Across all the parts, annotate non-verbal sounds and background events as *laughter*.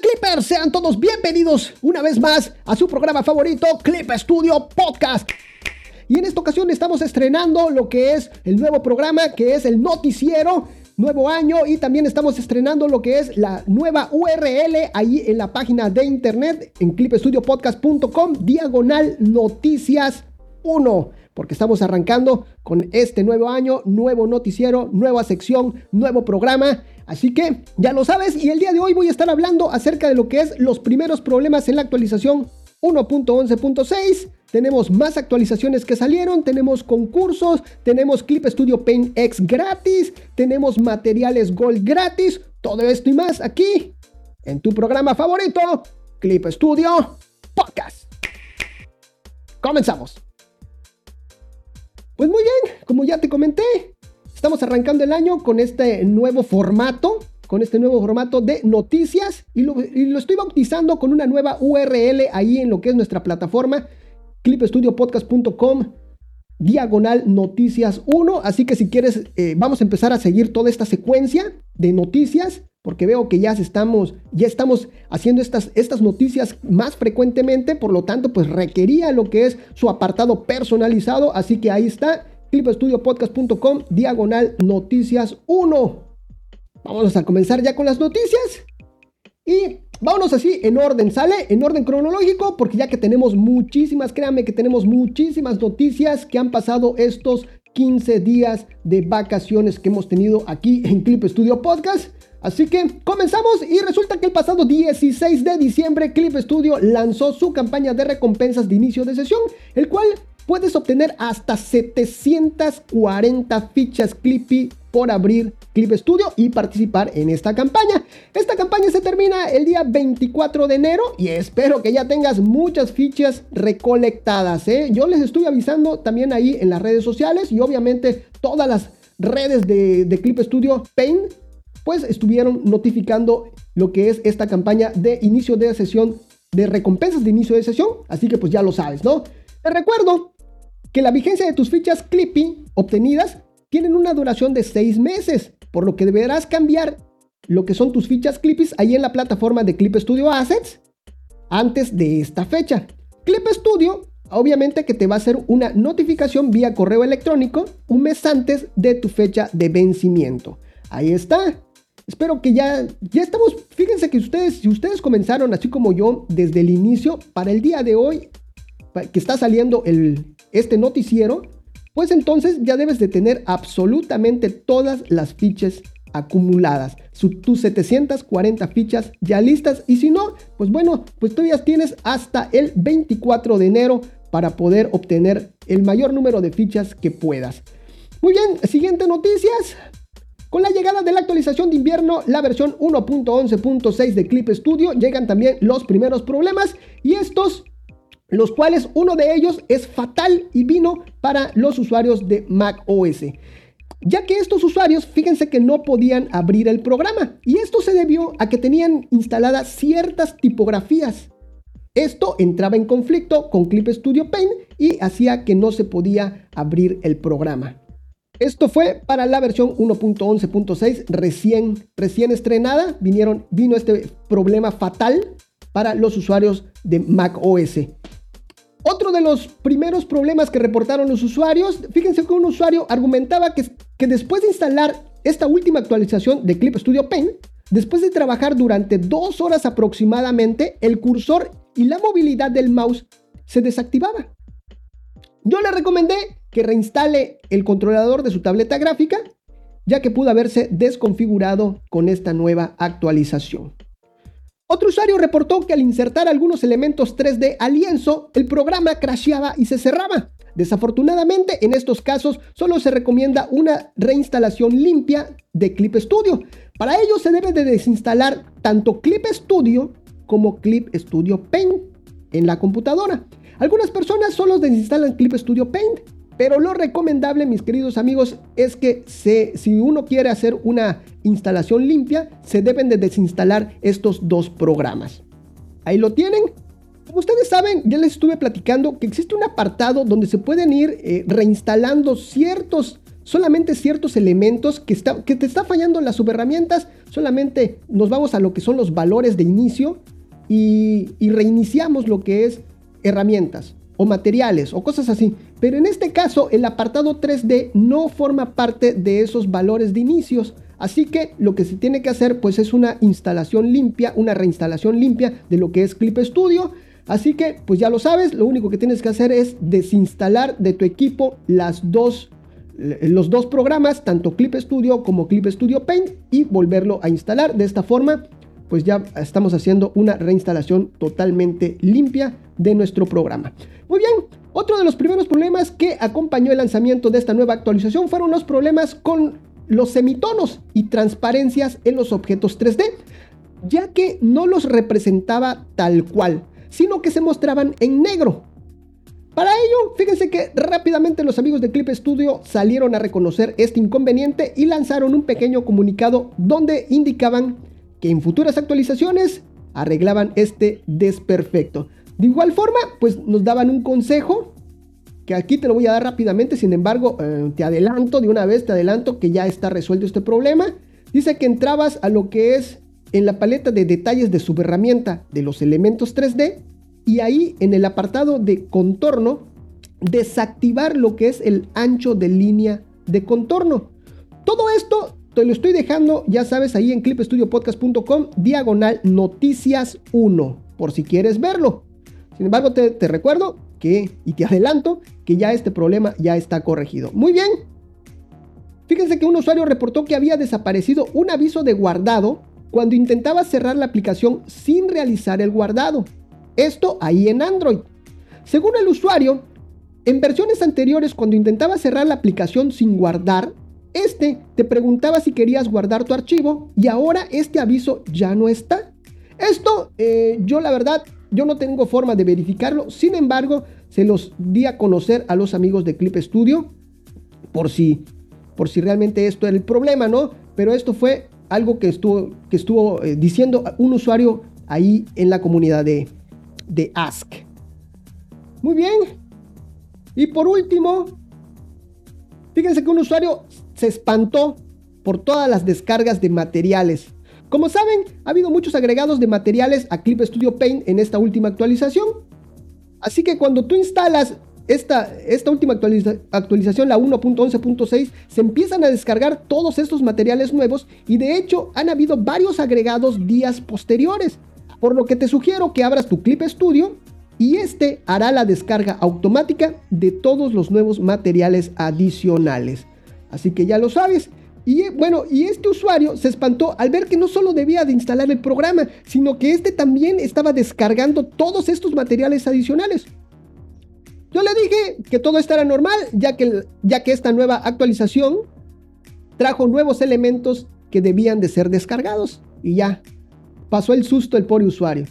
Clippers? Sean todos bienvenidos una vez más a su programa favorito, Clip Studio Podcast. Y en esta ocasión estamos estrenando lo que es el nuevo programa, que es el noticiero, nuevo año, y también estamos estrenando lo que es la nueva URL ahí en la página de internet, en clipstudiopodcast.com, diagonal noticias 1 porque estamos arrancando con este nuevo año, nuevo noticiero, nueva sección, nuevo programa. Así que ya lo sabes y el día de hoy voy a estar hablando acerca de lo que es los primeros problemas en la actualización 1.11.6. Tenemos más actualizaciones que salieron, tenemos concursos, tenemos Clip Studio Paint X gratis, tenemos materiales Gold gratis, todo esto y más aquí en tu programa favorito, Clip Studio Podcast. Comenzamos. Pues muy bien, como ya te comenté, estamos arrancando el año con este nuevo formato, con este nuevo formato de noticias y lo, estoy bautizando con una nueva URL ahí en lo que es nuestra plataforma, clipstudiopodcast.com diagonal noticias 1. Así que si quieres, eh, vamos a empezar a seguir toda esta secuencia de noticias porque veo que ya estamos, ya estamos haciendo estas, estas noticias más frecuentemente, por lo tanto, pues requería lo que es su apartado personalizado, así que ahí está, clipestudiopodcast.com, diagonal noticias 1. Vamos a comenzar ya con las noticias y vámonos así en orden, ¿sale? En orden cronológico, porque ya que tenemos muchísimas, créanme que tenemos muchísimas noticias que han pasado estos 15 días de vacaciones que hemos tenido aquí en Clip Studio Podcast. Así que comenzamos y resulta que el pasado 16 de diciembre Clip Studio lanzó su campaña de recompensas de inicio de sesión, el cual puedes obtener hasta 740 fichas Clippy por abrir Clip Studio y participar en esta campaña. Esta campaña se termina el día 24 de enero y espero que ya tengas muchas fichas recolectadas. ¿eh? Yo les estoy avisando también ahí en las redes sociales y obviamente todas las redes de, de Clip Studio Paint pues estuvieron notificando lo que es esta campaña de inicio de sesión, de recompensas de inicio de sesión, así que pues ya lo sabes, ¿no? Te recuerdo que la vigencia de tus fichas Clippy obtenidas tienen una duración de 6 meses, por lo que deberás cambiar lo que son tus fichas Clippy ahí en la plataforma de Clip Studio Assets antes de esta fecha. Clip Studio obviamente que te va a hacer una notificación vía correo electrónico un mes antes de tu fecha de vencimiento. Ahí está. Espero que ya, ya estamos, fíjense que ustedes, si ustedes comenzaron así como yo desde el inicio, para el día de hoy, que está saliendo el, este noticiero, pues entonces ya debes de tener absolutamente todas las fichas acumuladas, tus 740 fichas ya listas y si no, pues bueno, pues todavía tienes hasta el 24 de enero para poder obtener el mayor número de fichas que puedas. Muy bien, siguiente noticias. Con la llegada de la actualización de invierno, la versión 1.11.6 de Clip Studio, llegan también los primeros problemas y estos, los cuales uno de ellos es fatal y vino para los usuarios de Mac OS. Ya que estos usuarios, fíjense que no podían abrir el programa y esto se debió a que tenían instaladas ciertas tipografías. Esto entraba en conflicto con Clip Studio Paint y hacía que no se podía abrir el programa. Esto fue para la versión 1.11.6 recién, recién estrenada. Vino este problema fatal para los usuarios de Mac OS. Otro de los primeros problemas que reportaron los usuarios, fíjense que un usuario argumentaba que, que después de instalar esta última actualización de Clip Studio Paint, después de trabajar durante dos horas aproximadamente, el cursor y la movilidad del mouse se desactivaba. Yo le recomendé que reinstale el controlador de su tableta gráfica, ya que pudo haberse desconfigurado con esta nueva actualización. Otro usuario reportó que al insertar algunos elementos 3D al lienzo, el programa crasheaba y se cerraba. Desafortunadamente, en estos casos solo se recomienda una reinstalación limpia de Clip Studio. Para ello se debe de desinstalar tanto Clip Studio como Clip Studio Paint en la computadora. Algunas personas solo desinstalan Clip Studio Paint pero lo recomendable, mis queridos amigos, es que si uno quiere hacer una instalación limpia, se deben de desinstalar estos dos programas. Ahí lo tienen. Como ustedes saben, ya les estuve platicando que existe un apartado donde se pueden ir eh, reinstalando ciertos solamente ciertos elementos que, está, que te está fallando las subherramientas, solamente nos vamos a lo que son los valores de inicio y, y reiniciamos lo que es herramientas o materiales o cosas así. Pero en este caso el apartado 3D no forma parte de esos valores de inicios. Así que lo que se tiene que hacer pues es una instalación limpia, una reinstalación limpia de lo que es Clip Studio. Así que pues ya lo sabes, lo único que tienes que hacer es desinstalar de tu equipo las dos, los dos programas, tanto Clip Studio como Clip Studio Paint y volverlo a instalar. De esta forma pues ya estamos haciendo una reinstalación totalmente limpia de nuestro programa. Muy bien, otro de los primeros problemas que acompañó el lanzamiento de esta nueva actualización fueron los problemas con los semitonos y transparencias en los objetos 3D, ya que no los representaba tal cual, sino que se mostraban en negro. Para ello, fíjense que rápidamente los amigos de Clip Studio salieron a reconocer este inconveniente y lanzaron un pequeño comunicado donde indicaban que en futuras actualizaciones arreglaban este desperfecto. De igual forma, pues nos daban un consejo que aquí te lo voy a dar rápidamente, sin embargo, eh, te adelanto de una vez, te adelanto que ya está resuelto este problema. Dice que entrabas a lo que es en la paleta de detalles de subherramienta de los elementos 3D y ahí en el apartado de contorno desactivar lo que es el ancho de línea de contorno. Todo esto te lo estoy dejando, ya sabes, ahí en clipstudiopodcast.com, diagonal noticias 1, por si quieres verlo. Sin embargo, te, recuerdo que, y te adelanto, que ya este problema ya está corregido. Muy bien. Fíjense que un usuario reportó que había desaparecido un aviso de guardado cuando intentaba cerrar la aplicación sin realizar el guardado. Esto ahí en Android. Según el usuario, en versiones anteriores cuando intentaba cerrar la aplicación sin guardar, este te preguntaba si querías guardar tu archivo y ahora este aviso ya no está. Esto eh, yo la verdad yo no tengo forma de verificarlo, sin embargo, se los di a conocer a los amigos de Clip Studio por si, por si realmente esto era el problema, ¿no? Pero esto fue algo que estuvo, que estuvo eh, diciendo un usuario ahí en la comunidad de, de Ask. Muy bien. Y por último, fíjense que un usuario se espantó por todas las descargas de materiales como saben, ha habido muchos agregados de materiales a Clip Studio Paint en esta última actualización. Así que cuando tú instalas esta, esta última actualización, la 1.11.6, se empiezan a descargar todos estos materiales nuevos y de hecho han habido varios agregados días posteriores. Por lo que te sugiero que abras tu Clip Studio y este hará la descarga automática de todos los nuevos materiales adicionales. Así que ya lo sabes, y bueno, y este usuario se espantó al ver que no solo debía de instalar el programa, sino que este también estaba descargando todos estos materiales adicionales. Yo le dije que todo esto era normal, ya que, ya que esta nueva actualización trajo nuevos elementos que debían de ser descargados. Y ya, pasó el susto el pobre usuario.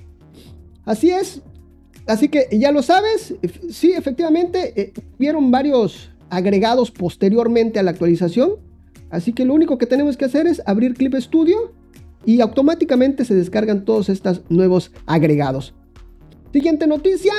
Así es, así que ya lo sabes, sí, efectivamente, eh, hubieron varios agregados posteriormente a la actualización Así que lo único que tenemos que hacer es abrir Clip Studio y automáticamente se descargan todos estos nuevos agregados. Siguiente noticia.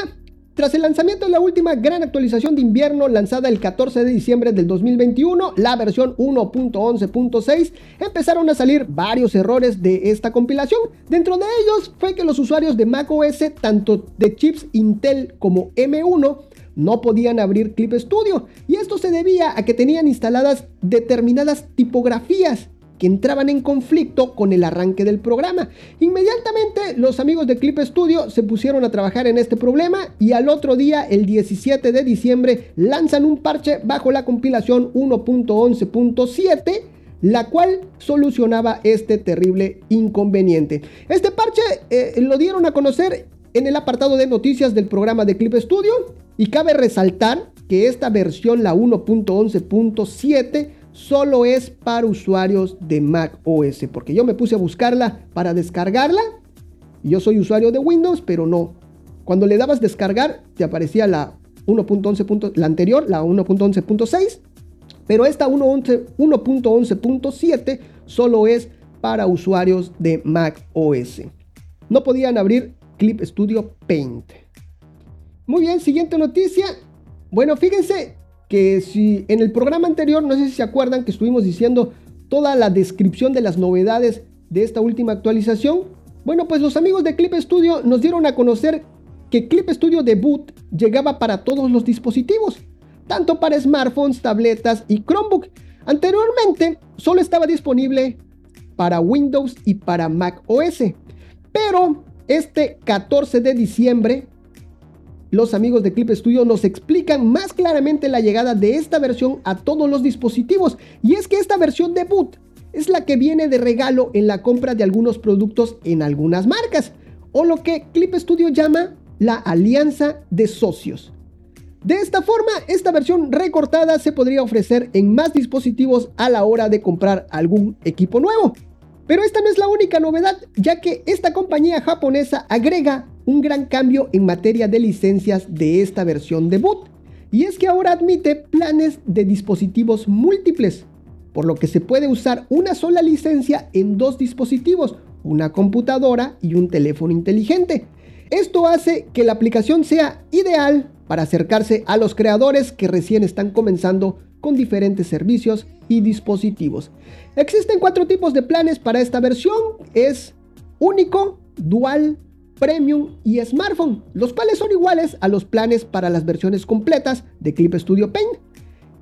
Tras el lanzamiento de la última gran actualización de invierno lanzada el 14 de diciembre del 2021, la versión 1.11.6, empezaron a salir varios errores de esta compilación. Dentro de ellos fue que los usuarios de macOS, tanto de chips Intel como M1, no podían abrir Clip Studio y esto se debía a que tenían instaladas determinadas tipografías que entraban en conflicto con el arranque del programa. Inmediatamente los amigos de Clip Studio se pusieron a trabajar en este problema y al otro día, el 17 de diciembre, lanzan un parche bajo la compilación 1.11.7 la cual solucionaba este terrible inconveniente. Este parche eh, lo dieron a conocer en el apartado de noticias del programa de Clip Studio y cabe resaltar que esta versión, la 1.11.7, solo es para usuarios de Mac OS, porque yo me puse a buscarla para descargarla. Y yo soy usuario de Windows, pero no. Cuando le dabas descargar, te aparecía la 1.11. la anterior, la 1.11.6, pero esta 1.11.7 solo es para usuarios de Mac OS. No podían abrir Clip Studio Paint. Muy bien, siguiente noticia. Bueno, fíjense que si en el programa anterior, no sé si se acuerdan que estuvimos diciendo toda la descripción de las novedades de esta última actualización, bueno, pues los amigos de Clip Studio nos dieron a conocer que Clip Studio Debut llegaba para todos los dispositivos, tanto para smartphones, tabletas y Chromebook. Anteriormente solo estaba disponible para Windows y para Mac OS, pero este 14 de diciembre los amigos de Clip Studio nos explican más claramente la llegada de esta versión a todos los dispositivos. Y es que esta versión debut es la que viene de regalo en la compra de algunos productos en algunas marcas, o lo que Clip Studio llama la alianza de socios. De esta forma, esta versión recortada se podría ofrecer en más dispositivos a la hora de comprar algún equipo nuevo. Pero esta no es la única novedad, ya que esta compañía japonesa agrega un gran cambio en materia de licencias de esta versión debut. Y es que ahora admite planes de dispositivos múltiples, por lo que se puede usar una sola licencia en dos dispositivos, una computadora y un teléfono inteligente. Esto hace que la aplicación sea ideal para acercarse a los creadores que recién están comenzando con diferentes servicios y dispositivos. Existen cuatro tipos de planes para esta versión. Es único, dual, premium y smartphone, los cuales son iguales a los planes para las versiones completas de Clip Studio Paint.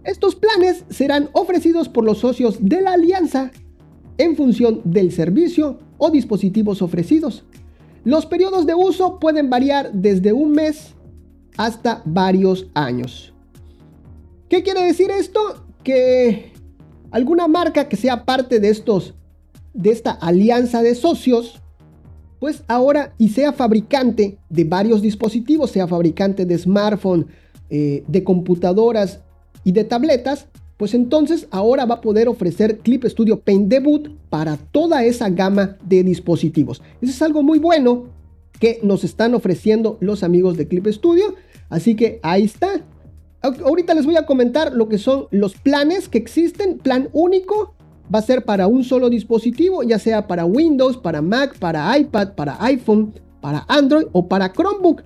Estos planes serán ofrecidos por los socios de la alianza en función del servicio o dispositivos ofrecidos. Los periodos de uso pueden variar desde un mes hasta varios años. ¿Qué quiere decir esto? Que alguna marca que sea parte de estos de esta alianza de socios, pues ahora y sea fabricante de varios dispositivos, sea fabricante de smartphone, eh, de computadoras y de tabletas, pues entonces ahora va a poder ofrecer Clip Studio Paint Debut para toda esa gama de dispositivos. Eso es algo muy bueno que nos están ofreciendo los amigos de Clip Studio. Así que ahí está. Ahorita les voy a comentar lo que son los planes que existen. Plan único va a ser para un solo dispositivo, ya sea para Windows, para Mac, para iPad, para iPhone, para Android o para Chromebook.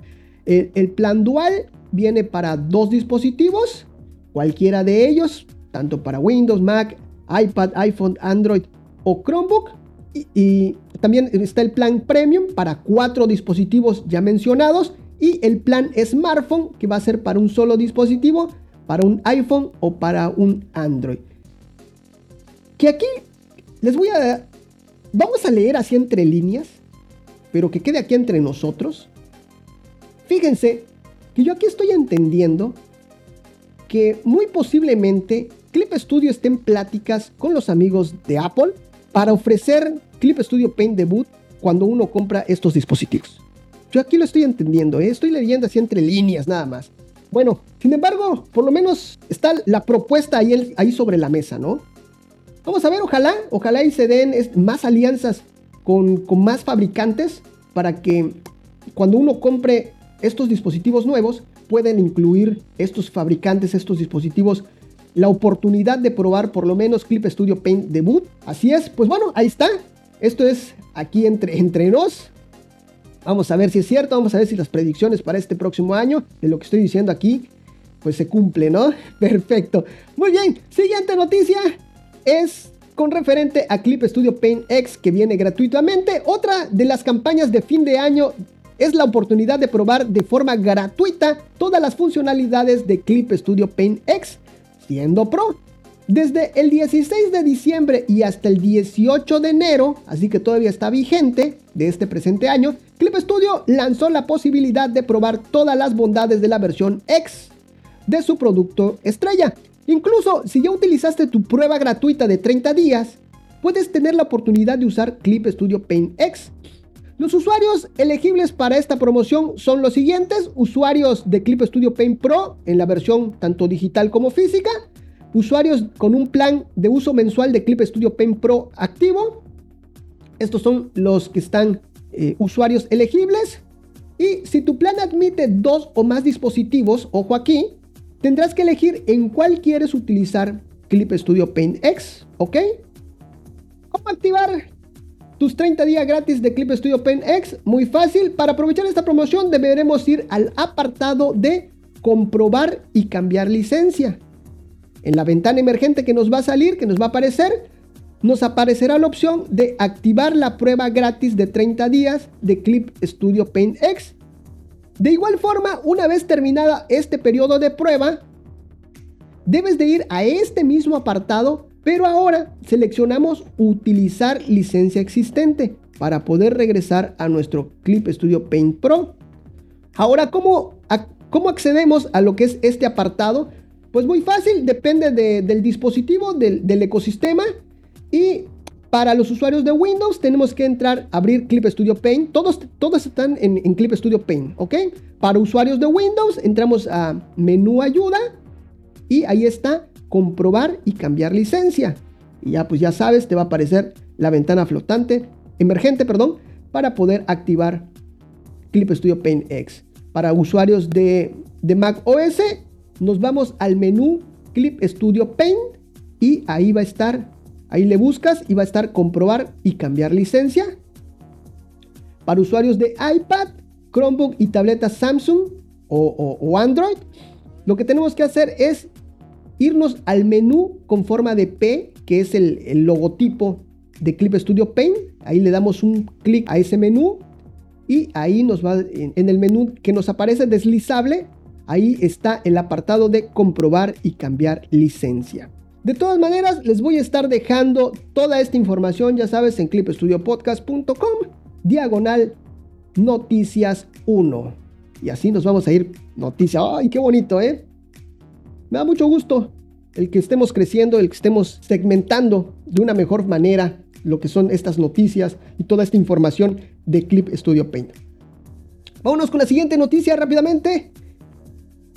El, plan dual viene para dos dispositivos, cualquiera de ellos, tanto para Windows, Mac, iPad, iPhone, Android o Chromebook. y, también está el plan premium para cuatro dispositivos ya mencionados y el plan smartphone que va a ser para un solo dispositivo, para un iPhone o para un Android. Que aquí les voy a... Vamos a leer así entre líneas, pero que quede aquí entre nosotros. Fíjense que yo aquí estoy entendiendo que muy posiblemente Clip Studio esté en pláticas con los amigos de Apple para ofrecer Clip Studio Paint Debut cuando uno compra estos dispositivos. Yo aquí lo estoy entendiendo, ¿eh? estoy leyendo así entre líneas nada más. Bueno, sin embargo, por lo menos está la propuesta ahí, ahí sobre la mesa, ¿no? Vamos a ver, ojalá, ojalá y se den más alianzas con, con más fabricantes para que cuando uno compre estos dispositivos nuevos, pueden incluir estos fabricantes, estos dispositivos, la oportunidad de probar por lo menos Clip Studio Paint Debut. Así es, pues bueno, ahí está. Esto es aquí entre, entre nos. Vamos a ver si es cierto, vamos a ver si las predicciones para este próximo año, de lo que estoy diciendo aquí, pues se cumple, ¿no? *laughs* Perfecto. Muy bien, siguiente noticia es con referente a Clip Studio Paint X que viene gratuitamente. Otra de las campañas de fin de año es la oportunidad de probar de forma gratuita todas las funcionalidades de Clip Studio Paint X siendo pro. Desde el 16 de diciembre y hasta el 18 de enero, así que todavía está vigente de este presente año, Clip Studio lanzó la posibilidad de probar todas las bondades de la versión X de su producto estrella. Incluso si ya utilizaste tu prueba gratuita de 30 días, puedes tener la oportunidad de usar Clip Studio Paint X. Los usuarios elegibles para esta promoción son los siguientes, usuarios de Clip Studio Paint Pro en la versión tanto digital como física, usuarios con un plan de uso mensual de Clip Studio Paint Pro activo. Estos son los que están eh, usuarios elegibles. Y si tu plan admite dos o más dispositivos, ojo aquí, tendrás que elegir en cuál quieres utilizar Clip Studio Paint X, ¿ok? ¿Cómo activar tus 30 días gratis de Clip Studio Paint X? Muy fácil. Para aprovechar esta promoción deberemos ir al apartado de comprobar y cambiar licencia. En la ventana emergente que nos va a salir, que nos va a aparecer, nos aparecerá la opción de activar la prueba gratis de 30 días de Clip Studio Paint X. De igual forma, una vez terminada este periodo de prueba, debes de ir a este mismo apartado, pero ahora seleccionamos utilizar licencia existente para poder regresar a nuestro Clip Studio Paint Pro. Ahora, ¿cómo, cómo accedemos a lo que es este apartado? Pues muy fácil, depende del dispositivo, del, ecosistema. Y para los usuarios de Windows tenemos que entrar, abrir Clip Studio Paint. Todos, están en, en Clip Studio Paint, ¿ok? Para usuarios de Windows entramos a menú ayuda y ahí está comprobar y cambiar licencia. Y ya pues ya sabes, te va a aparecer la ventana flotante, emergente, perdón, para poder activar Clip Studio Paint X. Para usuarios de, de Mac OS, nos vamos al menú Clip Studio Paint y ahí va a estar, ahí le buscas y va a estar comprobar y cambiar licencia. Para usuarios de iPad, Chromebook y tabletas Samsung o, Android, lo que tenemos que hacer es irnos al menú con forma de P, que es el, el logotipo de Clip Studio Paint. Ahí le damos un clic a ese menú y ahí nos va en, el menú que nos aparece deslizable. Ahí está el apartado de comprobar y cambiar licencia. De todas maneras, les voy a estar dejando toda esta información, ya sabes, en clipstudiopodcast.com, diagonal noticias 1. Y así nos vamos a ir noticia. ¡Ay, qué bonito, eh! Me da mucho gusto el que estemos creciendo, el que estemos segmentando de una mejor manera lo que son estas noticias y toda esta información de Clip Studio Paint. Vámonos con la siguiente noticia rápidamente.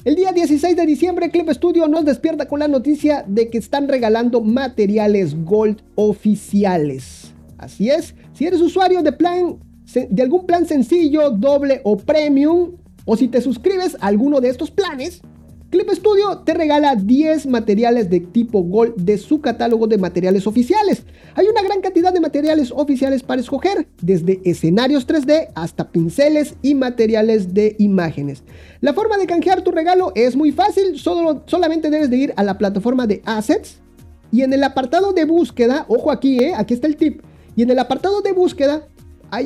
El día 16 de diciembre Clip Studio nos despierta con la noticia de que están regalando materiales Gold oficiales. Así es, si eres usuario de plan de algún plan sencillo, doble o premium, o si te suscribes a alguno de estos planes, Clip Studio te regala 10 materiales de tipo Gold de su catálogo de materiales oficiales. Hay una gran cantidad de materiales oficiales para escoger, desde escenarios 3D hasta pinceles y materiales de imágenes. La forma de canjear tu regalo es muy fácil, solo, solamente debes de ir a la plataforma de Assets y en el apartado de búsqueda, ojo aquí, eh, aquí está el tip, y en el apartado de búsqueda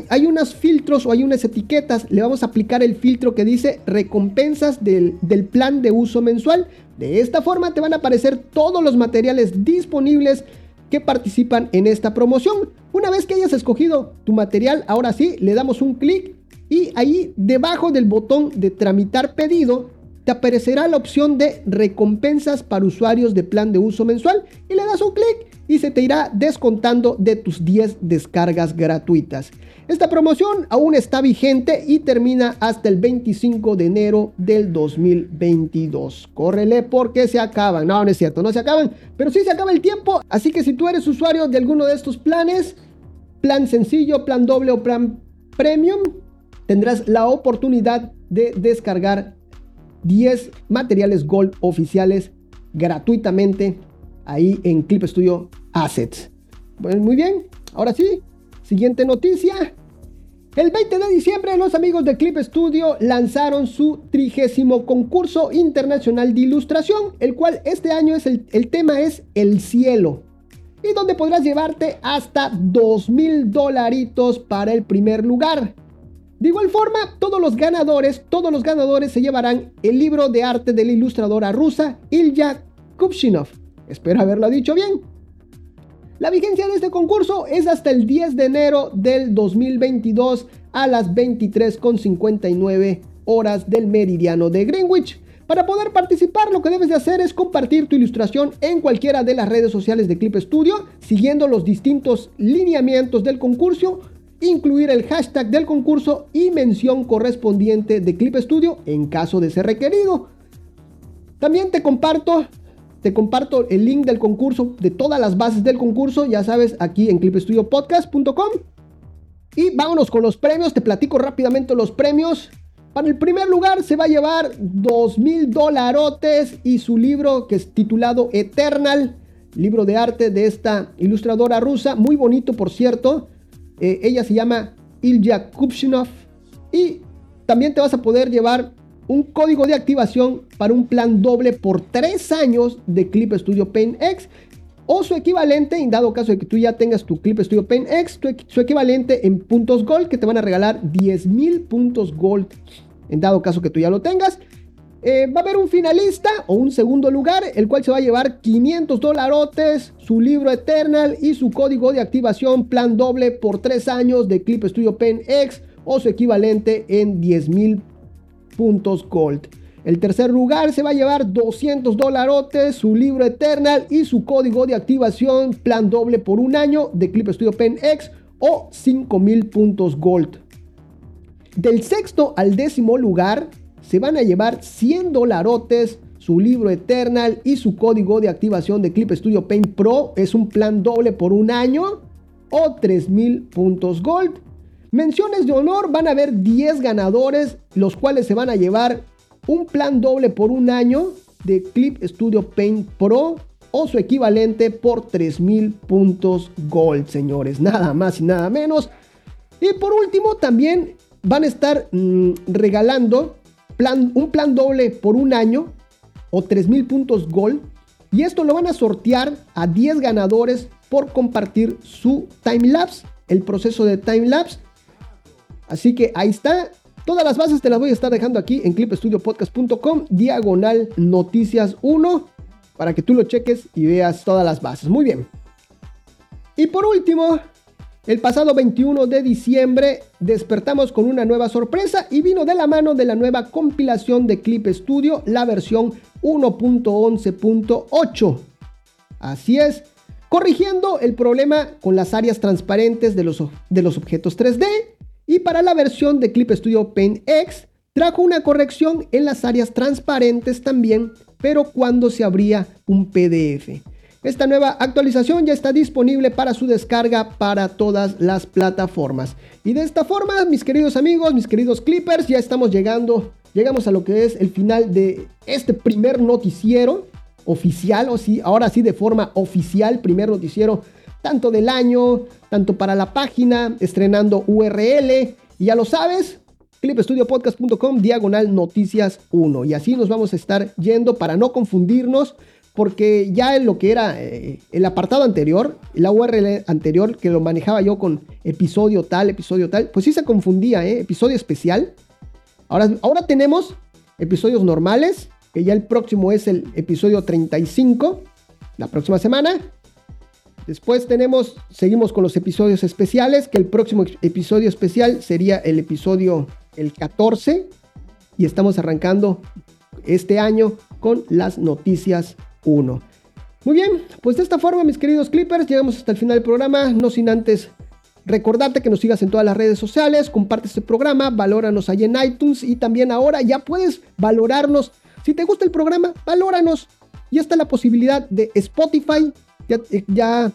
hay, unos filtros o hay unas etiquetas. Le vamos a aplicar el filtro que dice recompensas del, del plan de uso mensual. De esta forma te van a aparecer todos los materiales disponibles que participan en esta promoción. Una vez que hayas escogido tu material, ahora sí, le damos un clic y ahí debajo del botón de tramitar pedido te aparecerá la opción de recompensas para usuarios de plan de uso mensual y le das un clic y se te irá descontando de tus 10 descargas gratuitas. Esta promoción aún está vigente y termina hasta el 25 de enero del 2022. Córrele porque se acaban. No, no es cierto, no se acaban, pero sí se acaba el tiempo. Así que si tú eres usuario de alguno de estos planes, plan sencillo, plan doble o plan premium, tendrás la oportunidad de descargar 10 materiales Gold oficiales gratuitamente ahí en Clip Studio Assets. Muy bien, ahora sí, siguiente noticia. El 20 de diciembre los amigos de Clip Studio lanzaron su trigésimo concurso internacional de ilustración, el cual este año es el, el tema es el cielo. Y donde podrás llevarte hasta 2 mil dolaritos para el primer lugar. De igual forma, todos los ganadores, todos los ganadores se llevarán el libro de arte de la ilustradora rusa Ilya Kupchinov. Espero haberlo dicho bien. La vigencia de este concurso es hasta el 10 de enero del 2022 a las 23.59 horas del meridiano de Greenwich. Para poder participar lo que debes de hacer es compartir tu ilustración en cualquiera de las redes sociales de Clip Studio, siguiendo los distintos lineamientos del concurso, incluir el hashtag del concurso y mención correspondiente de Clip Studio en caso de ser requerido. También te comparto te comparto el link del concurso, de todas las bases del concurso, ya sabes, aquí en clipstudiopodcast.com. Y vámonos con los premios, te platico rápidamente los premios. Para el primer lugar se va a llevar 2 mil dolarotes y su libro que es titulado Eternal, libro de arte de esta ilustradora rusa, muy bonito por cierto. Eh, ella se llama Ilya Kupchinov y también te vas a poder llevar un código de activación para un plan doble por 3 años de Clip Studio Paint X o su equivalente, en dado caso de que tú ya tengas tu Clip Studio Paint X, su equivalente en puntos Gold, que te van a regalar 10.000 puntos Gold, en dado caso que tú ya lo tengas. Eh, va a haber un finalista o un segundo lugar, el cual se va a llevar 500 dolarotes, su libro Eternal y su código de activación plan doble por 3 años de Clip Studio Pen X o su equivalente en 10.000 puntos Gold. El tercer lugar se va a llevar 200 dolarotes, su libro Eternal y su código de activación plan doble por un año de Clip Studio Pen X o 5000 puntos Gold. Del sexto al décimo lugar se van a llevar 100 dolarotes, su libro Eternal y su código de activación de Clip Studio Paint Pro. Es un plan doble por un año o 3000 puntos Gold. Menciones de honor van a haber 10 ganadores, los cuales se van a llevar un plan doble por un año de Clip Studio Paint Pro o su equivalente por 3000 puntos Gold, señores. Nada más y nada menos. Y por último, también van a estar mm, regalando un plan doble por un año o 3000 puntos Gold. Y esto lo van a sortear a 10 ganadores por compartir su timelapse, el proceso de timelapse. Así que ahí está. Todas las bases te las voy a estar dejando aquí en clipstudiopodcast.com, diagonal noticias 1, para que tú lo cheques y veas todas las bases. Muy bien. Y por último, el pasado 21 de diciembre despertamos con una nueva sorpresa y vino de la mano de la nueva compilación de Clip Studio, la versión 1.11.8. Así es, corrigiendo el problema con las áreas transparentes de los, de los objetos 3D y para la versión de Clip Studio Paint X trajo una corrección en las áreas transparentes también, pero cuando se abría un PDF. Esta nueva actualización ya está disponible para su descarga para todas las plataformas. Y de esta forma, mis queridos amigos, mis queridos clippers, ya estamos llegando, llegamos a lo que es el final de este primer noticiero oficial, o sí, ahora sí de forma oficial, primer noticiero tanto del año, tanto para la página, estrenando URL, y ya lo sabes, clipstudiopodcast.com diagonal noticias 1. Y así nos vamos a estar yendo para no confundirnos porque ya en lo que era eh, el apartado anterior, la URL anterior, que lo manejaba yo con episodio tal, episodio tal, pues sí se confundía, ¿eh? episodio especial. Ahora, ahora tenemos episodios normales, que ya el próximo es el episodio 35, la próxima semana. Después tenemos, seguimos con los episodios especiales, que el próximo episodio especial sería el episodio el 14. Y estamos arrancando este año con las noticias 1. Muy bien, pues de esta forma, mis queridos clippers, llegamos hasta el final del programa, no sin antes recordarte que nos sigas en todas las redes sociales, comparte este programa, valóranos ahí en iTunes y también ahora ya puedes valorarnos. Si te gusta el programa, valóranos. Ya está la posibilidad de Spotify, ya,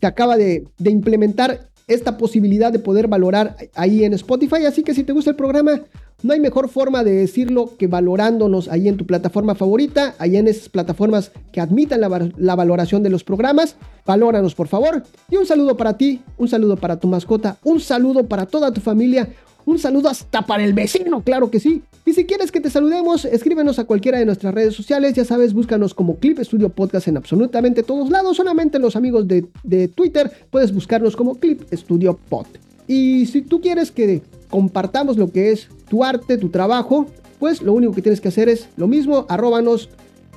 se acaba de, implementar esta posibilidad de poder valorar ahí en Spotify, así que si te gusta el programa, no hay mejor forma de decirlo que valorándonos ahí en tu plataforma favorita, ahí en esas plataformas que admitan la, valoración de los programas. Valóranos por favor. Y un saludo para ti, un saludo para tu mascota, un saludo para toda tu familia, un saludo hasta para el vecino, claro que sí. Y si quieres que te saludemos, escríbenos a cualquiera de nuestras redes sociales. Ya sabes, búscanos como Clip Studio Podcast en absolutamente todos lados. Solamente los amigos de, Twitter puedes buscarnos como Clip Studio Pod. Y si tú quieres que compartamos lo que es tu arte, tu trabajo, pues lo único que tienes que hacer es lo mismo, arróbanos,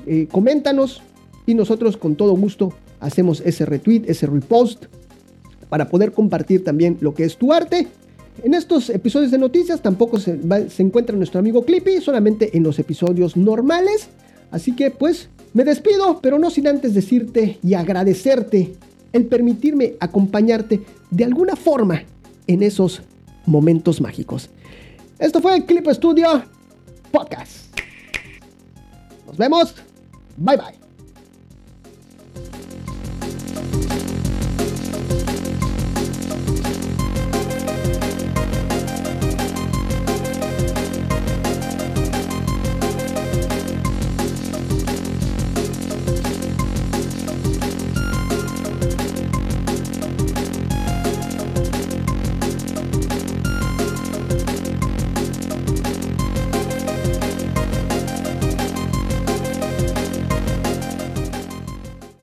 eh, coméntanos y nosotros con todo gusto hacemos ese retweet, ese repost para poder compartir también lo que es tu arte. En estos episodios de noticias tampoco se, encuentra nuestro amigo Clippy, solamente en los episodios normales. Así que pues me despido, pero no sin antes decirte y agradecerte el permitirme acompañarte de alguna forma en esos momentos mágicos. Esto fue Clip Studio Podcast. Nos vemos. Bye bye.